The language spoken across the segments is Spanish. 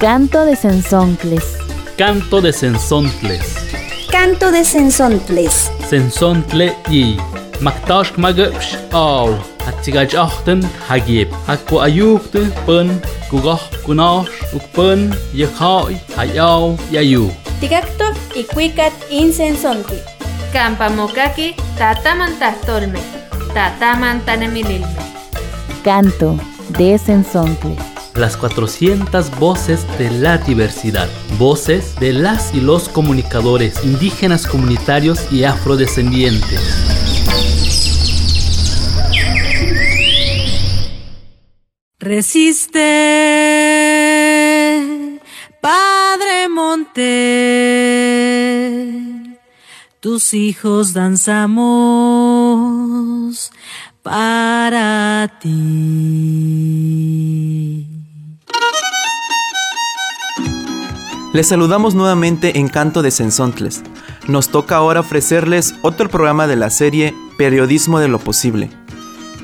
Canto de Sensontles. Canto de Sensontles. Canto de Sensontles. Sensontle y Maktash magapsh aw. Hatsigaj achten hagib. Hakku ayukte pun kugoh kunash ukpun yekhai hayaw yayu. Tigacto y cuicat insensonti. Campamokaki tatamantahtolme. Tatamantanemililme. Canto de Sensontles. Las 400 voces de la diversidad. Voces de las y los comunicadores indígenas comunitarios y afrodescendientes. Resiste, Padre Monte, tus hijos danzamos para ti. Les saludamos nuevamente en Canto de Sensontles. Nos toca ahora ofrecerles otro programa de la serie Periodismo de lo Posible.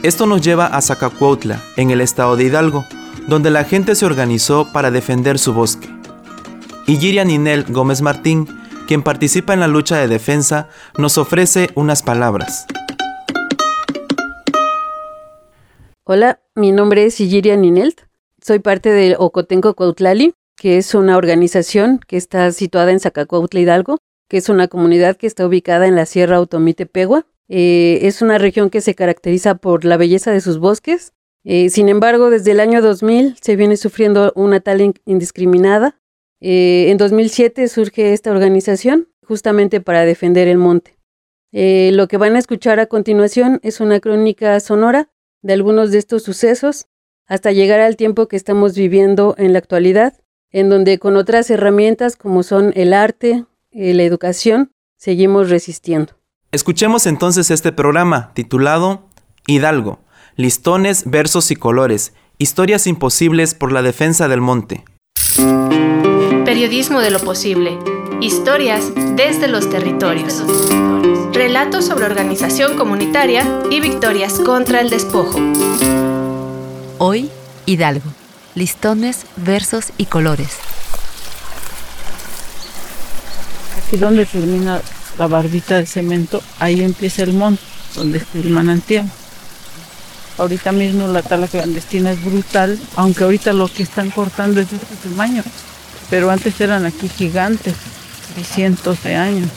Esto nos lleva a Zacacuautla, en el estado de Hidalgo, donde la gente se organizó para defender su bosque. Y Girian Ninel Gómez Martín, quien participa en la lucha de defensa, nos ofrece unas palabras. Hola, mi nombre es Igiria Ninelt. Soy parte del Ocotenco Cuautlali, que es una organización que está situada en Zacacuautla Hidalgo, que es una comunidad que está ubicada en la Sierra Otomite Pegua. Eh, es una región que se caracteriza por la belleza de sus bosques. Eh, sin embargo, desde el año 2000 se viene sufriendo una tala in- indiscriminada. Eh, en 2007 surge esta organización justamente para defender el monte. Eh, lo que van a escuchar a continuación es una crónica sonora de algunos de estos sucesos hasta llegar al tiempo que estamos viviendo en la actualidad, en donde con otras herramientas como son el arte, eh, la educación, seguimos resistiendo. Escuchemos entonces este programa titulado Hidalgo, listones, versos y colores, historias imposibles por la defensa del monte. Periodismo de lo posible. Historias desde los territorios. Relatos sobre organización comunitaria y victorias contra el despojo. Hoy, Hidalgo. Listones, versos y colores. Aquí donde termina la barbita de cemento, ahí empieza el monte, donde está el manantial. Ahorita mismo la tala clandestina es brutal, aunque ahorita lo que están cortando es de este tamaño. Pero antes eran aquí gigantes, de cientos de años.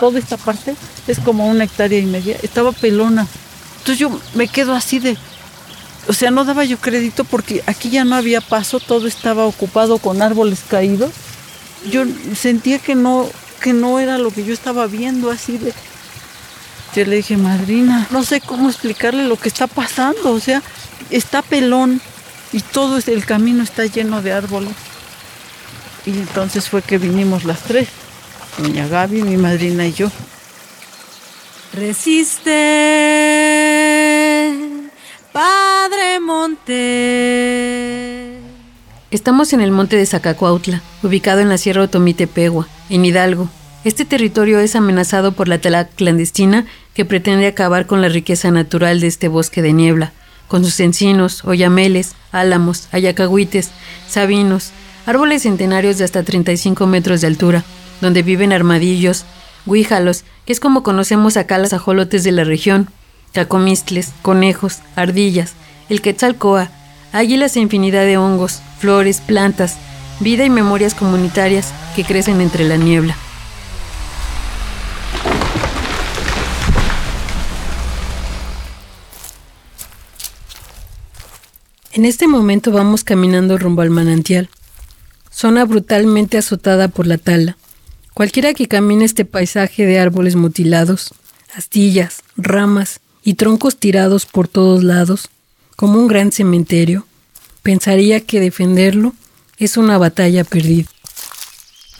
Toda esta parte es como una hectárea y media. Estaba pelona. Entonces yo me quedo así de... O sea, no daba yo crédito porque aquí ya no había paso, todo estaba ocupado con árboles caídos yo sentía que no, que no era lo que yo estaba viendo así de... Yo le dije, madrina, no sé cómo explicarle lo que está pasando, o sea, está pelón y todo el camino está lleno de árboles. Y entonces fue que vinimos las tres, doña Gaby, mi madrina y yo. Resiste, Padre Monte. Estamos en el monte de Zacacuautla, ubicado en la Sierra Otomite Pegua, en Hidalgo. Este territorio es amenazado por la tala clandestina que pretende acabar con la riqueza natural de este bosque de niebla, con sus encinos, oyameles, álamos, ayacahuites, sabinos, árboles centenarios de hasta 35 metros de altura, donde viven armadillos, guíjalos, que es como conocemos acá los ajolotes de la región, cacomistles, conejos, ardillas, el quetzalcoa, águilas e infinidad de hongos, flores, plantas, vida y memorias comunitarias que crecen entre la niebla. En este momento vamos caminando rumbo al manantial, zona brutalmente azotada por la tala. Cualquiera que camine este paisaje de árboles mutilados, astillas, ramas y troncos tirados por todos lados, como un gran cementerio, pensaría que defenderlo es una batalla perdida.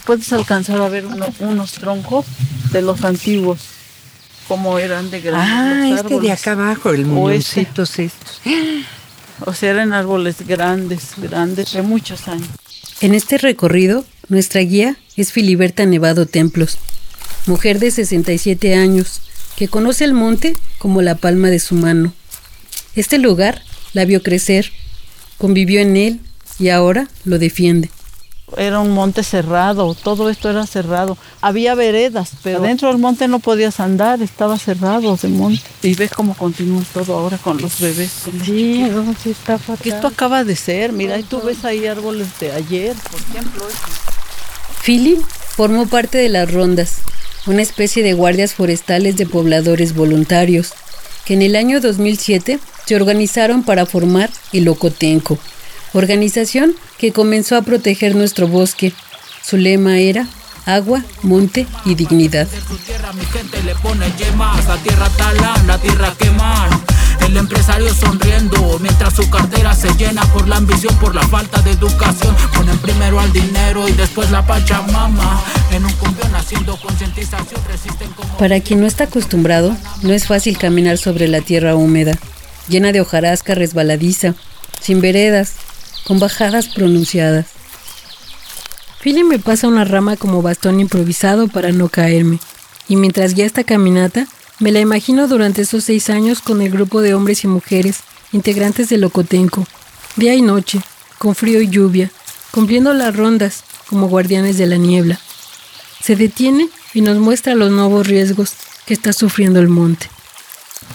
Puedes alcanzar a ver uno- unos troncos de los antiguos, como eran de grandes. Ah, los este de acá abajo, el O ese. muñoncitos estos. O sea, eran árboles grandes, grandes, de muchos años. En este recorrido, nuestra guía es Filiberta Nevado Templos, mujer de 67 años, que conoce el monte como la palma de su mano. Este lugar la vio crecer, convivió en él, y ahora lo defiende. Era un monte cerrado, todo esto era cerrado. Había veredas, pero dentro del monte no podías andar, estaba cerrado ese monte. Y ves cómo continúa todo ahora con los bebés. Sí, no, sí está fatal. Esto acaba de ser, mira, y tú ves ahí árboles de ayer, por ejemplo. Philip formó parte de las rondas, una especie de guardias forestales de pobladores voluntarios, que en el año 2007 se organizaron para formar el Ocotenco, organización que comenzó a proteger nuestro bosque. Su lema era agua, monte y dignidad. El empresario sonriendo mientras su cartera se llena por la ambición, por la falta de educación. Ponen primero al dinero y después la pachamama. En un cumbión haciendo concientización resisten como. Para quien no está acostumbrado, no es fácil caminar sobre la tierra húmeda, llena de hojarasca resbaladiza, sin veredas, con bajadas pronunciadas. Philly me pasa una rama como bastón improvisado para no caerme, y mientras guía esta caminata, me la imagino durante esos seis años con el grupo de hombres y mujeres, integrantes del Ocotenco, día y noche, con frío y lluvia, cumpliendo las rondas como guardianes de la niebla. Se detiene y nos muestra los nuevos riesgos que está sufriendo el monte.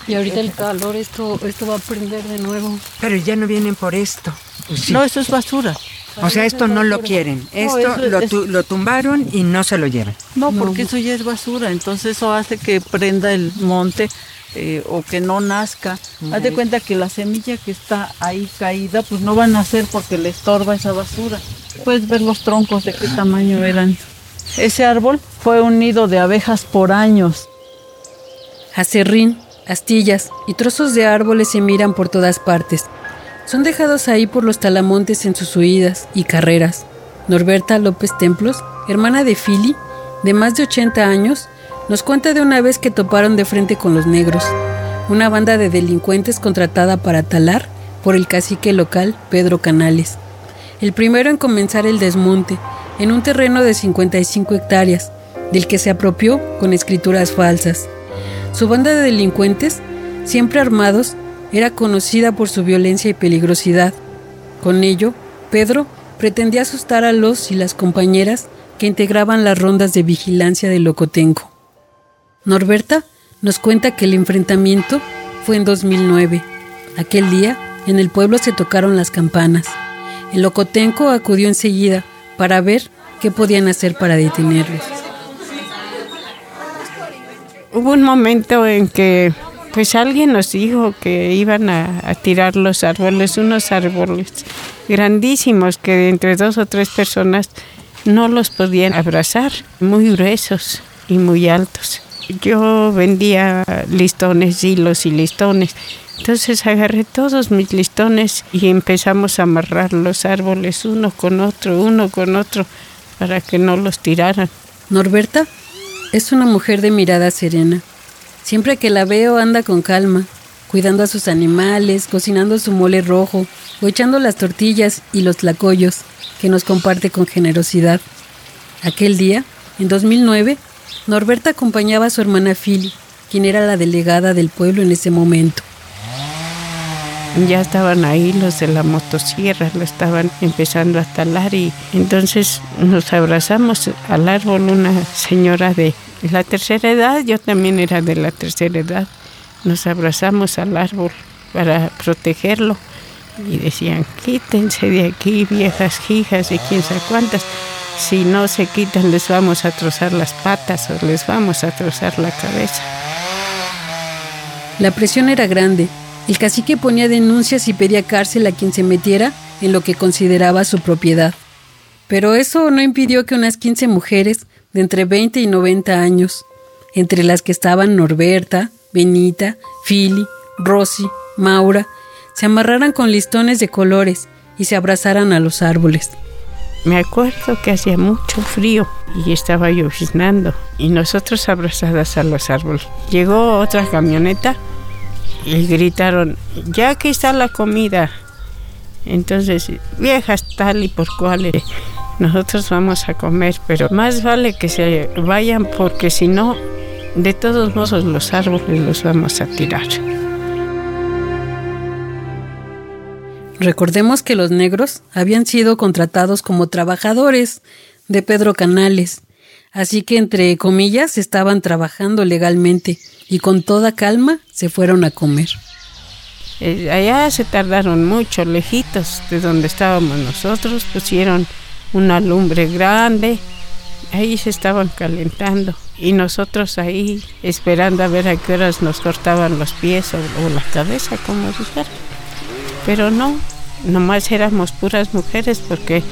Y ahorita el calor, esto, esto va a prender de nuevo. Pero ya no vienen por esto. Sí. No, eso es basura. O sea, esto no lo quieren. Esto eso lo, es- tu- lo tumbaron y no se lo llevan. No, porque eso ya es basura, entonces eso hace que prenda el monte eh, o que no nazca. Haz de cuenta que la semilla que está ahí caída, pues no va a nacer porque le estorba esa basura. Puedes ver los troncos de qué tamaño eran. Ese árbol fue un nido de abejas por años. Acerrín, astillas y trozos de árboles se miran por todas partes. Son dejados ahí por los talamontes en sus huidas y carreras. Norberta López Templos, hermana de Philly, de más de 80 años, nos cuenta de una vez que toparon de frente con los negros, una banda de delincuentes contratada para talar por el cacique local Pedro Canales. El primero en comenzar el desmonte, en un terreno de 55 hectáreas, del que se apropió con escrituras falsas. Su banda de delincuentes, siempre armados, era conocida por su violencia y peligrosidad. Con ello, Pedro pretendía asustar a los y las compañeras que integraban las rondas de vigilancia de Locotenco. Norberta nos cuenta que el enfrentamiento fue en 2009. Aquel día, en el pueblo se tocaron las campanas. El Locotenco acudió enseguida para ver qué podían hacer para detenerlos. Hubo un momento en que pues alguien nos dijo que iban a, tirar los árboles, unos árboles grandísimos que entre dos o tres personas no los podían abrazar, muy gruesos y muy altos. Yo vendía listones, hilos y listones. Entonces agarré todos mis listones y empezamos a amarrar los árboles uno con otro, uno con otro, para que no los tiraran. Norberta es una mujer de mirada serena. Siempre que la veo anda con calma, cuidando a sus animales, cocinando su mole rojo o echando las tortillas y los tlacoyos que nos comparte con generosidad. Aquel día, en 2009, Norberta acompañaba a su hermana Philly, quien era la delegada del pueblo en ese momento. Ya estaban ahí los de la motosierra, lo estaban empezando a talar y entonces nos abrazamos al árbol una señora de la tercera edad, yo también era de la tercera edad, nos abrazamos al árbol para protegerlo y decían, quítense de aquí viejas hijas y quién sabe cuántas, si no se quitan les vamos a trozar las patas o les vamos a trozar la cabeza. La presión era grande. El cacique ponía denuncias y pedía cárcel a quien se metiera en lo que consideraba su propiedad. Pero eso no impidió que unas 15 mujeres de entre 20 y 90 años, entre las que estaban Norberta, Benita, Philly, Rosy, Maura, se amarraran con listones de colores y se abrazaran a los árboles. Me acuerdo que hacía mucho frío y estaba lloviznando y nosotros abrazadas a los árboles. Llegó otra camioneta y gritaron, ya aquí está la comida. Entonces, viejas tal y por cual, eh, nosotros vamos a comer, pero más vale que se vayan porque si no, de todos modos los árboles los vamos a tirar. Recordemos que los negros habían sido contratados como trabajadores de Pedro Canales, así que entre comillas estaban trabajando legalmente y con toda calma se fueron a comer. Eh, allá se tardaron mucho, lejitos de donde estábamos nosotros, pusieron una lumbre grande, ahí se estaban calentando y nosotros ahí esperando a ver a qué horas nos cortaban los pies o, la cabeza, como dijera. Pero no, nomás éramos puras mujeres porque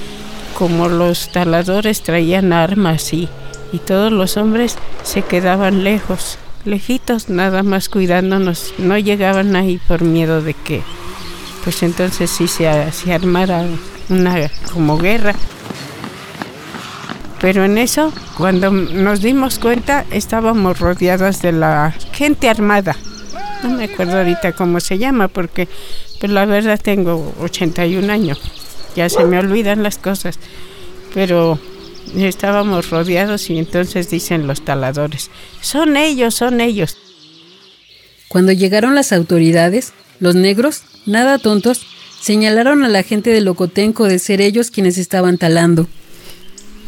como los taladores traían armas y, y todos los hombres se quedaban lejos, lejitos, nada más cuidándonos, no llegaban ahí por miedo de que, pues entonces sí se, se armara una como guerra. Pero en eso, cuando nos dimos cuenta, estábamos rodeadas de la gente armada. No me acuerdo ahorita cómo se llama, porque pues la verdad tengo 81 años. Ya se me olvidan las cosas. Pero estábamos rodeados y entonces dicen los taladores, son ellos, son ellos. Cuando llegaron las autoridades, los negros, nada tontos, señalaron a la gente de Locotenco de ser ellos quienes estaban talando.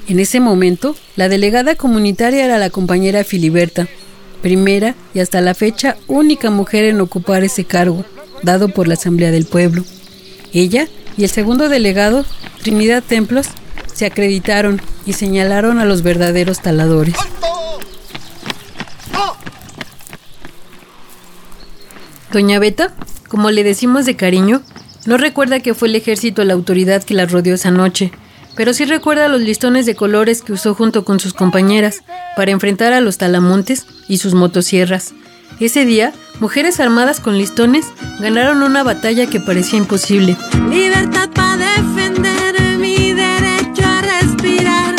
En ese momento, la delegada comunitaria era la compañera Filiberta, primera y hasta la fecha única mujer en ocupar ese cargo, dado por la Asamblea del Pueblo. Ella y el segundo delegado, Trinidad Templos, se acreditaron y señalaron a los verdaderos taladores. Doña Beta, como le decimos de cariño, no recuerda que fue el ejército la autoridad que la rodeó esa noche, pero sí recuerda los listones de colores que usó junto con sus compañeras para enfrentar a los talamontes y sus motosierras. Ese día, mujeres armadas con listones ganaron una batalla que parecía imposible. Libertad para defender mi derecho a respirar.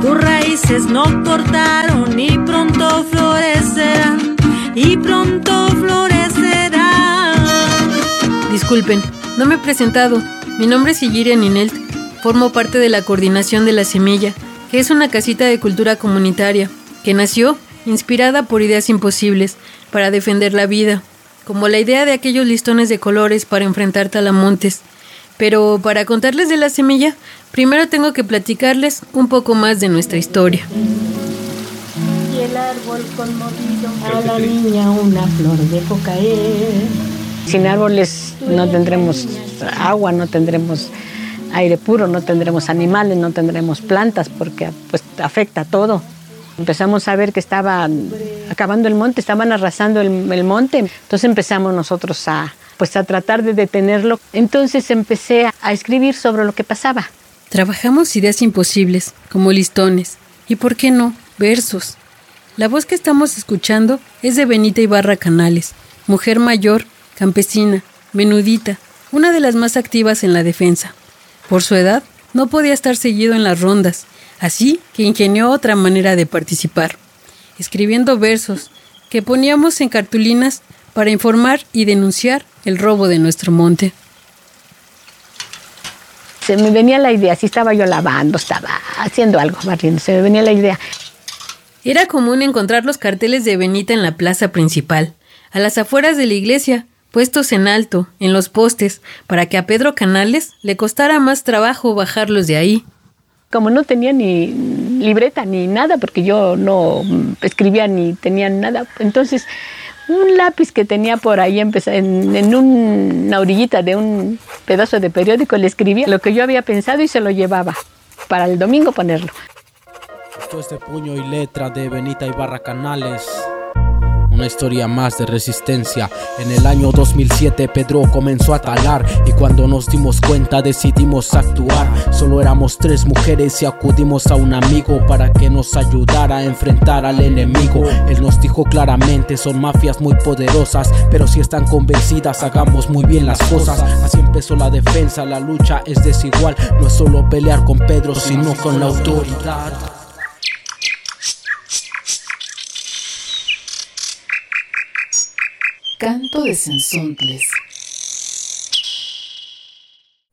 Tus raíces no cortaron y pronto florecerán. Y pronto florecerán. Disculpen, no me he presentado. Mi nombre es Igiria Ninelt. Formo parte de la coordinación de La Semilla, que es una casita de cultura comunitaria, que nació inspirada por ideas imposibles para defender la vida, como la idea de aquellos listones de colores para enfrentar talamontes. Pero para contarles de la semilla, primero tengo que platicarles un poco más de nuestra historia. Y el árbol conmovido a la niña una flor dejó caer. Sin árboles no tendremos agua, no tendremos aire puro, no tendremos animales, no tendremos plantas porque pues afecta todo. Empezamos a ver que estaban acabando el monte, estaban arrasando el, monte. Entonces empezamos nosotros a, pues a tratar de detenerlo. Entonces empecé a escribir sobre lo que pasaba. Trabajamos ideas imposibles, como listones, y por qué no, versos. La voz que estamos escuchando es de Benita Ibarra Canales, mujer mayor, campesina, menudita, una de las más activas en la defensa. Por su edad, no podía estar seguido en las rondas, así que ingenió otra manera de participar, escribiendo versos que poníamos en cartulinas para informar y denunciar el robo de nuestro monte. Se me venía la idea, si estaba yo lavando, estaba haciendo algo, barriendo, se me venía la idea. Era común encontrar los carteles de Benita en la plaza principal, a las afueras de la iglesia, puestos en alto, en los postes, para que a Pedro Canales le costara más trabajo bajarlos de ahí. Como no tenía ni libreta ni nada, porque yo no escribía ni tenía nada, entonces un lápiz que tenía por ahí en, en una orillita de un pedazo de periódico le escribía lo que yo había pensado y se lo llevaba para el domingo ponerlo. Esto es de puño y letra de Benita Ibarra Canales una historia más de resistencia. En el año 2007 Pedro comenzó a talar y cuando nos dimos cuenta decidimos actuar. Solo éramos tres mujeres y acudimos a un amigo para que nos ayudara a enfrentar al enemigo. Él nos dijo claramente, son mafias muy poderosas, pero si están convencidas hagamos muy bien las cosas. Así empezó la defensa, la lucha es desigual, no es solo pelear con Pedro, sino con la autoridad. Canto de Sensontles.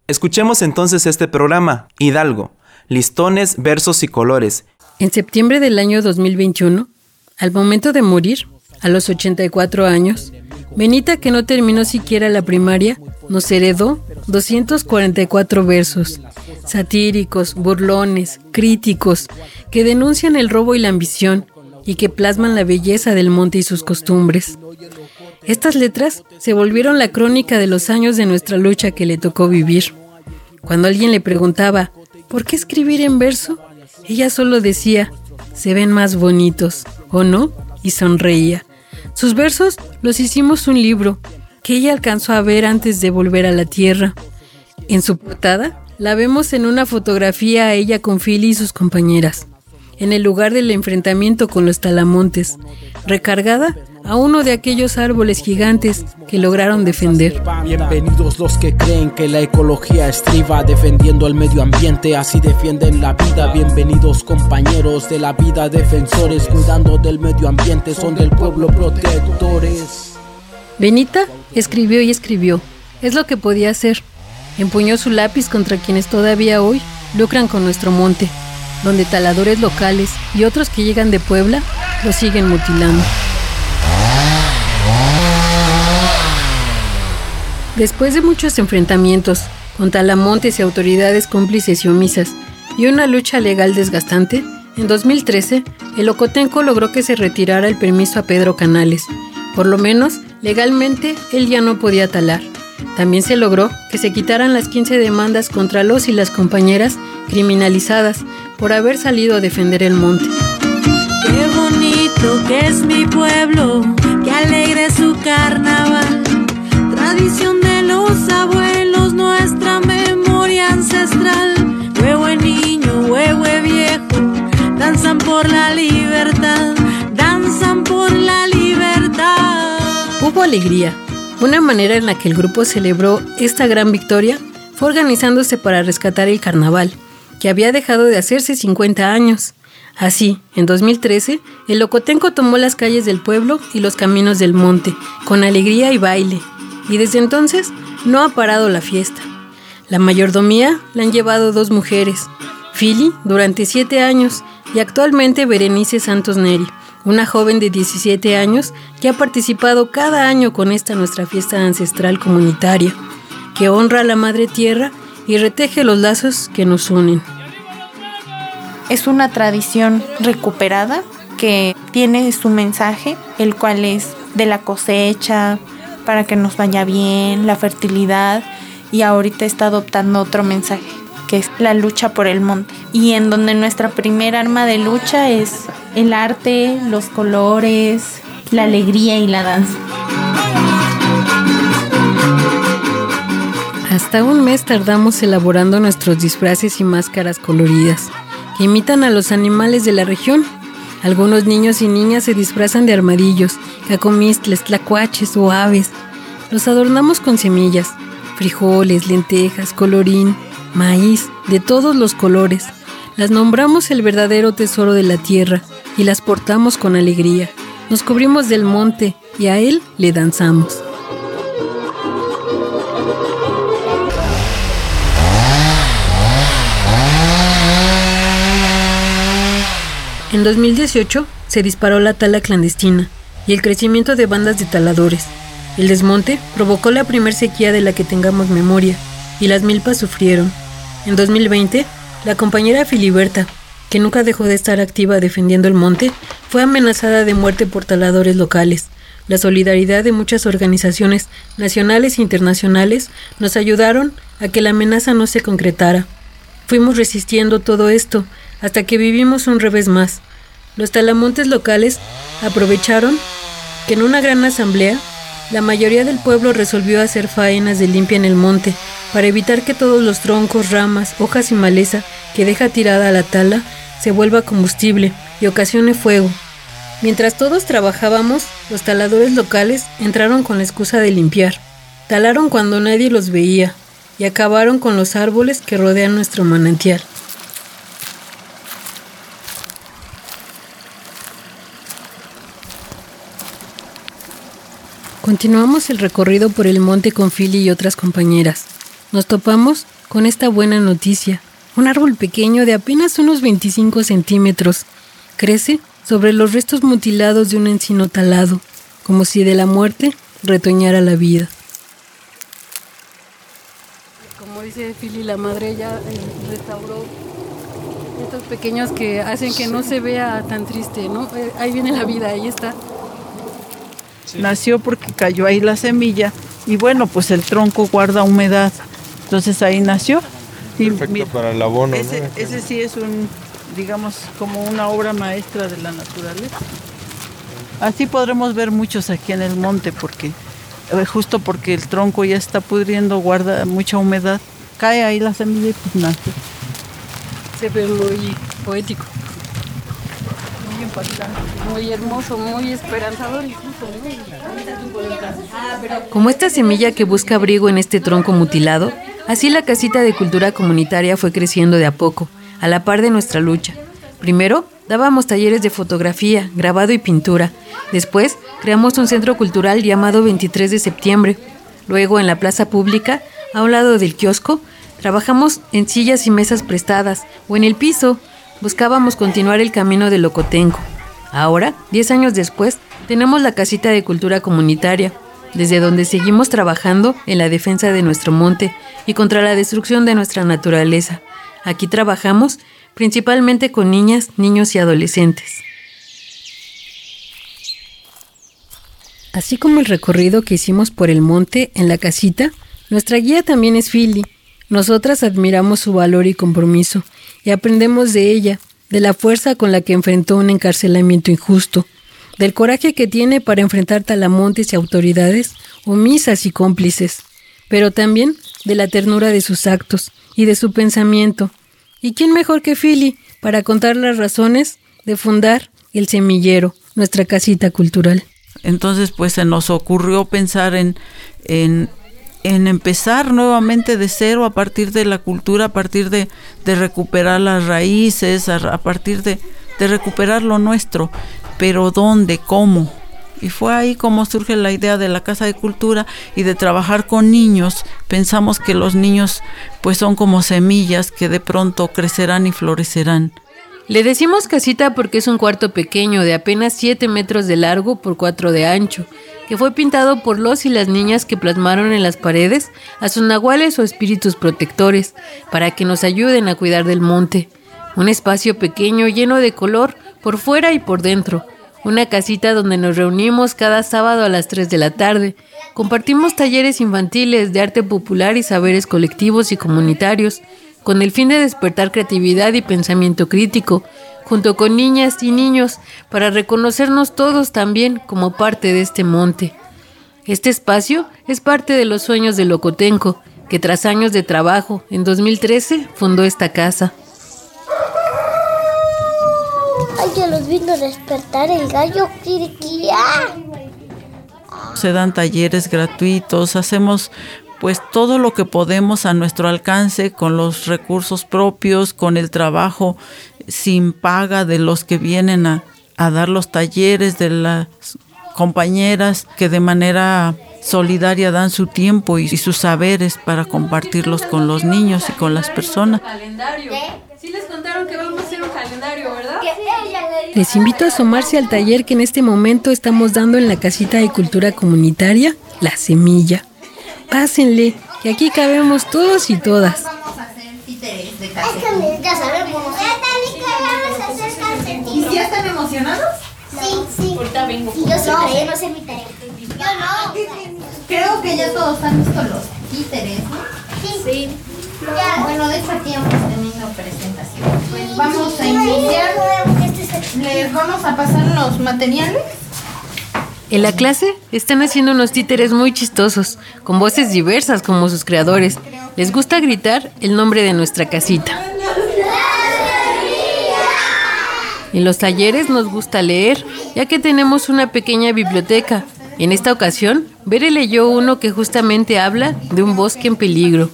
Escuchemos entonces este programa, Hidalgo, listones, versos y colores. En septiembre del año 2021, al momento de morir, a los 84 años, Benita, que no terminó siquiera la primaria, nos heredó 244 versos, satíricos, burlones, críticos, que denuncian el robo y la ambición y que plasman la belleza del monte y sus costumbres. Estas letras se volvieron la crónica de los años de nuestra lucha que le tocó vivir. Cuando alguien le preguntaba, ¿por qué escribir en verso? Ella solo decía, se ven más bonitos, ¿o no? Y sonreía. Sus versos los hicimos un libro que ella alcanzó a ver antes de volver a la tierra. En su portada la vemos en una fotografía a ella con Philly y sus compañeras, en el lugar del enfrentamiento con los talamontes, recargada a uno de aquellos árboles gigantes que lograron defender. Bienvenidos los que creen que la ecología estriba defendiendo el medio ambiente, así defienden la vida. Bienvenidos compañeros de la vida, defensores cuidando del medio ambiente, son del pueblo protectores. Benita escribió y escribió, es lo que podía hacer. Empuñó su lápiz contra quienes todavía hoy lucran con nuestro monte, donde taladores locales y otros que llegan de Puebla lo siguen mutilando. Después de muchos enfrentamientos con talamontes y autoridades cómplices y omisas y una lucha legal desgastante, en 2013 el Ocotenco logró que se retirara el permiso a Pedro Canales. Por lo menos, legalmente, él ya no podía talar. También se logró que se quitaran las 15 demandas contra los y las compañeras criminalizadas por haber salido a defender el monte. Qué bonito que es mi pueblo, que alegre su carnaval, tradición de los abuelos, nuestra memoria ancestral. Huehue niño, huehue viejo, danzan por la libertad, danzan por la libertad. Hubo alegría. Una manera en la que el grupo celebró esta gran victoria fue organizándose para rescatar el carnaval, que había dejado de hacerse 50 años. Así, en 2013, el Locotenco tomó las calles del pueblo y los caminos del monte, con alegría y baile, y desde entonces no ha parado la fiesta. La mayordomía la han llevado dos mujeres, Philly durante siete años y actualmente Berenice Santos Neri, una joven de 17 años que ha participado cada año con esta nuestra fiesta ancestral comunitaria, que honra a la Madre Tierra y reteje los lazos que nos unen. Es una tradición recuperada que tiene su mensaje, el cual es de la cosecha, para que nos vaya bien, la fertilidad, y ahorita está adoptando otro mensaje, que es la lucha por el monte. Y en donde nuestra primera arma de lucha es el arte, los colores, la alegría y la danza. Hasta un mes tardamos elaborando nuestros disfraces y máscaras coloridas, que imitan a los animales de la región. Algunos niños y niñas se disfrazan de armadillos, cacomistles, tlacuaches o aves. Los adornamos con semillas, frijoles, lentejas, colorín, maíz, de todos los colores. Las nombramos el verdadero tesoro de la tierra y las portamos con alegría. Nos cubrimos del monte y a él le danzamos. En 2018 se disparó la tala clandestina y el crecimiento de bandas de taladores. El desmonte provocó la primer sequía de la que tengamos memoria y las milpas sufrieron. En 2020, la compañera Filiberta, que nunca dejó de estar activa defendiendo el monte, fue amenazada de muerte por taladores locales. La solidaridad de muchas organizaciones nacionales e internacionales nos ayudaron a que la amenaza no se concretara. Fuimos resistiendo todo esto hasta que vivimos un revés más. Los talamontes locales aprovecharon que en una gran asamblea la mayoría del pueblo resolvió hacer faenas de limpia en el monte para evitar que todos los troncos, ramas, hojas y maleza que deja tirada la tala se vuelva combustible y ocasione fuego. Mientras todos trabajábamos, los taladores locales entraron con la excusa de limpiar. Talaron cuando nadie los veía y acabaron con los árboles que rodean nuestro manantial. Continuamos el recorrido por el monte con Philly y otras compañeras. Nos topamos con esta buena noticia. Un árbol pequeño de apenas unos 25 centímetros crece sobre los restos mutilados de un encino talado, como si de la muerte retoñara la vida. dice Fili, la madre ya eh, restauró estos pequeños que hacen que no se vea tan triste, ¿no? Eh, Ahí viene la vida, ahí está. Nació porque cayó ahí la semilla y bueno, pues el tronco guarda humedad. Entonces ahí nació. Y Perfecto mira, para el abono, ese, ¿no? ese sí es un, digamos, como una obra maestra de la naturaleza. Así podremos ver muchos aquí en el monte porque eh, justo porque el tronco ya está pudriendo, guarda mucha humedad. Cae ahí la semilla y pues nace. Se ve muy poético. Muy impactante, muy hermoso, muy esperanzador. Como esta semilla que busca abrigo en este tronco mutilado, así la casita de cultura comunitaria fue creciendo de a poco, a la par de nuestra lucha. Primero, dábamos talleres de fotografía, grabado y pintura. Después, creamos un centro cultural llamado 23 de septiembre. Luego, en la plaza pública, a un lado del kiosco, trabajamos en sillas y mesas prestadas o en el piso. Buscábamos continuar el camino del Locotenco. Ahora, 10 años después, tenemos la casita de cultura comunitaria, desde donde seguimos trabajando en la defensa de nuestro monte y contra la destrucción de nuestra naturaleza. Aquí trabajamos principalmente con niñas, niños y adolescentes. Así como el recorrido que hicimos por el monte en la casita, nuestra guía también es Philly. Nosotras admiramos su valor y compromiso y aprendemos de ella, de la fuerza con la que enfrentó un encarcelamiento injusto, del coraje que tiene para enfrentar talamontes y autoridades omisas y cómplices, pero también de la ternura de sus actos y de su pensamiento. ¿Y quién mejor que Philly para contar las razones de fundar el semillero, nuestra casita cultural? Entonces, pues se nos ocurrió pensar en, en, en empezar nuevamente de cero a partir de la cultura, a partir de, de recuperar las raíces, a, a partir de, de recuperar lo nuestro. Pero ¿dónde? ¿Cómo? Y fue ahí como surge la idea de la Casa de Cultura y de trabajar con niños. Pensamos que los niños pues son como semillas que de pronto crecerán y florecerán. Le decimos casita porque es un cuarto pequeño de apenas 7 metros de largo por 4 de ancho, que fue pintado por los y las niñas que plasmaron en las paredes a sus nahuales o espíritus protectores, para que nos ayuden a cuidar del monte. Un espacio pequeño lleno de color por fuera y por dentro. Una casita donde nos reunimos cada sábado a las 3 de la tarde. Compartimos talleres infantiles de arte popular y saberes colectivos y comunitarios, con el fin de despertar creatividad y pensamiento crítico, junto con niñas y niños, para reconocernos todos también como parte de este monte. Este espacio es parte de los sueños de Locotenco, que tras años de trabajo, en 2013, fundó esta casa. Los vino a despertar el gallo. Se dan talleres gratuitos, hacemos pues todo lo que podemos a nuestro alcance con los recursos propios, con el trabajo sin paga de los que vienen a, a dar los talleres, de las compañeras que de manera solidaria dan su tiempo y, y sus saberes para compartirlos con los niños y con las personas. Calendario. Sí les contaron que vamos a calendario, ¿verdad? Les invito a asomarse al taller que en este momento estamos dando en la casita de cultura comunitaria, La Semilla. Pásenle, que aquí cabemos todos y todas. Ya sabemos. ¿Y si ya están emocionados? Sí, sí. Ahorita vengo. Y yo sí, pero yo no sé mi tarea. Yo no. Creo que ya todos han visto los títeres, ¿no? Sí. Ya. Bueno, de hecho aquí hemos tenido presentación. Pues vamos a iniciar. Les vamos a pasar los materiales. En la clase están haciendo unos títeres muy chistosos, con voces diversas como sus creadores. Les gusta gritar el nombre de nuestra casita. En los talleres nos gusta leer, ya que tenemos una pequeña biblioteca. En esta ocasión, Bere leyó uno que justamente habla de un bosque en peligro.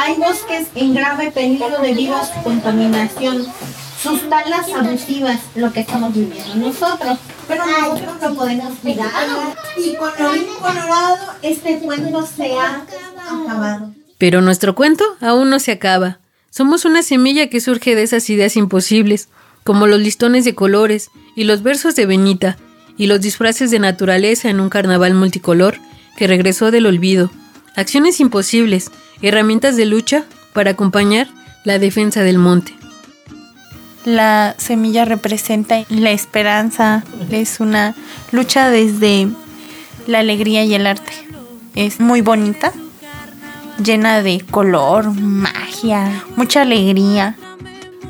Hay bosques en grave peligro debido a su contaminación, sus talas abusivas, lo que estamos viviendo nosotros. Pero nosotros lo podemos cuidar. Y con lo colorado, este cuento se ha acabado. Pero nuestro cuento aún no se acaba. Somos una semilla que surge de esas ideas imposibles, como los listones de colores y los versos de Benita, y los disfraces de naturaleza en un carnaval multicolor que regresó del olvido. Acciones imposibles, herramientas de lucha para acompañar la defensa del monte. La semilla representa la esperanza, es una lucha desde la alegría y el arte. Es muy bonita, llena de color, magia, mucha alegría.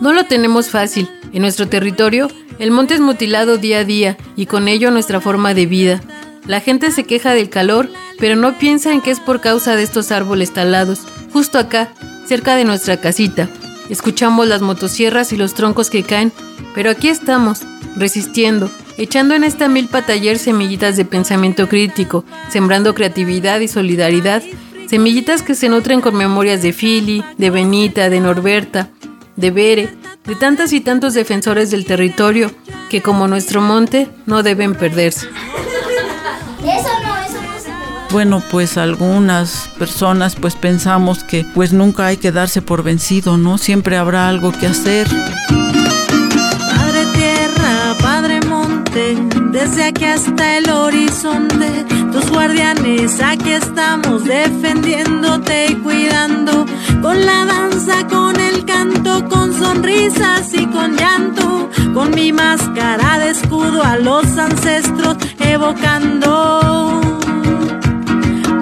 No lo tenemos fácil. En nuestro territorio, el monte es mutilado día a día y con ello nuestra forma de vida. La gente se queja del calor, pero no piensa en que es por causa de estos árboles talados, justo acá, cerca de nuestra casita. Escuchamos las motosierras y los troncos que caen, pero aquí estamos, resistiendo, echando en esta milpa taller semillitas de pensamiento crítico, sembrando creatividad y solidaridad, semillitas que se nutren con memorias de Philly, de Benita, de Norberta, de Bere, de tantas y tantos defensores del territorio que como nuestro monte no deben perderse. Bueno, pues algunas personas pues pensamos que pues nunca hay que darse por vencido, ¿no? Siempre habrá algo que hacer. Padre tierra, Padre monte, desde aquí hasta el horizonte, tus guardianes aquí estamos defendiéndote y cuidando con la danza, con el canto, con sonrisas y con llanto, con mi máscara de escudo a los ancestros evocando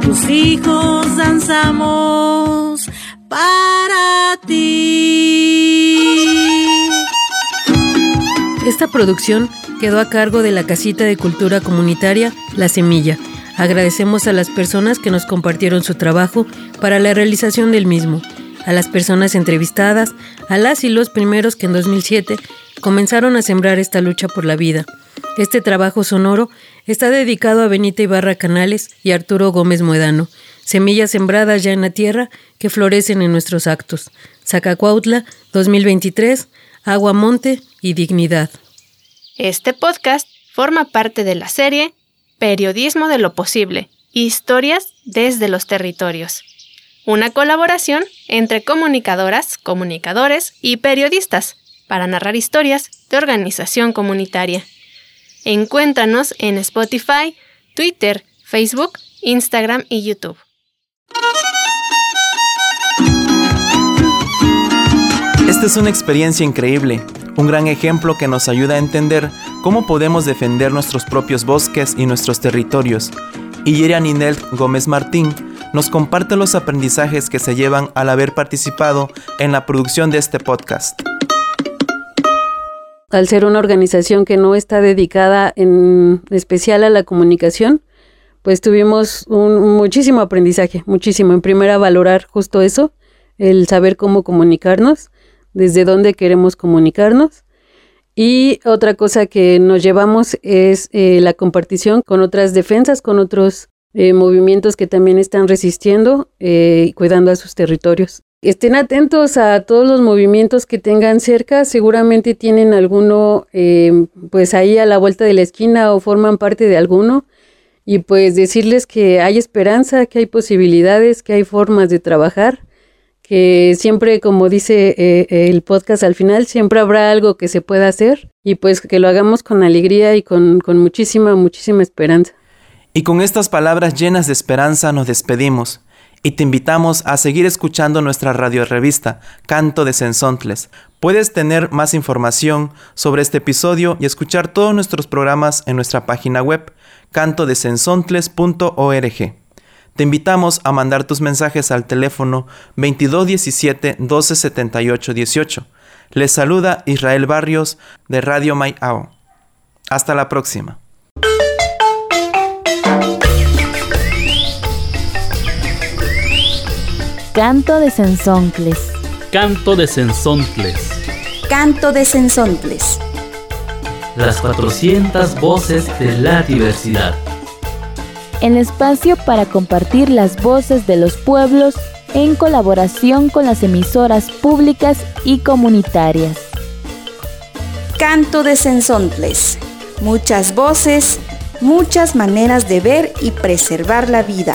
tus hijos danzamos para ti. Esta producción quedó a cargo de la Casita de Cultura Comunitaria La Semilla. Agradecemos a las personas que nos compartieron su trabajo para la realización del mismo, a las personas entrevistadas, a las y los primeros que en 2007 comenzaron a sembrar esta lucha por la vida. Este trabajo sonoro está dedicado a Benita Ibarra Canales y Arturo Gómez Muedano, semillas sembradas ya en la tierra que florecen en nuestros actos. Zacacuautla 2023, Agua Monte y Dignidad. Este podcast forma parte de la serie Periodismo de lo Posible, historias desde los territorios. Una colaboración entre comunicadoras, comunicadores y periodistas para narrar historias de organización comunitaria. Encuéntranos en Spotify, Twitter, Facebook, Instagram y YouTube. Esta es una experiencia increíble, un gran ejemplo que nos ayuda a entender cómo podemos defender nuestros propios bosques y nuestros territorios. Y Ninel Gómez Martín nos comparte los aprendizajes que se llevan al haber participado en la producción de este podcast al ser una organización que no está dedicada en especial a la comunicación, pues tuvimos un, muchísimo aprendizaje, muchísimo. En primera, valorar justo eso, el saber cómo comunicarnos, desde dónde queremos comunicarnos. Y otra cosa que nos llevamos es eh, la compartición con otras defensas, con otros eh, movimientos que también están resistiendo eh, y cuidando a sus territorios estén atentos a todos los movimientos que tengan cerca, seguramente tienen alguno eh, pues ahí a la vuelta de la esquina o forman parte de alguno. Y pues decirles que hay esperanza, que hay posibilidades, que hay formas de trabajar, que siempre, como dice eh, el podcast al final, siempre habrá algo que se pueda hacer. Y pues que lo hagamos con alegría y con, con muchísima, muchísima esperanza. Y con estas palabras llenas de esperanza nos despedimos y te invitamos a seguir escuchando nuestra radio revista Canto de Sensontles. Puedes tener más información sobre este episodio y escuchar todos nuestros programas en nuestra página web cantodesensontles.org. Te invitamos a mandar tus mensajes al teléfono 2217 1278 18. Les saluda Israel Barrios de Radio Mayao. Hasta la próxima. Canto de Sensontles. Canto de Sensontles. Canto de Sensontles. Las 400 voces de la diversidad. El espacio para compartir las voces de los pueblos en colaboración con las emisoras públicas y comunitarias. Canto de Sensontles. Muchas voces, muchas maneras de ver y preservar la vida.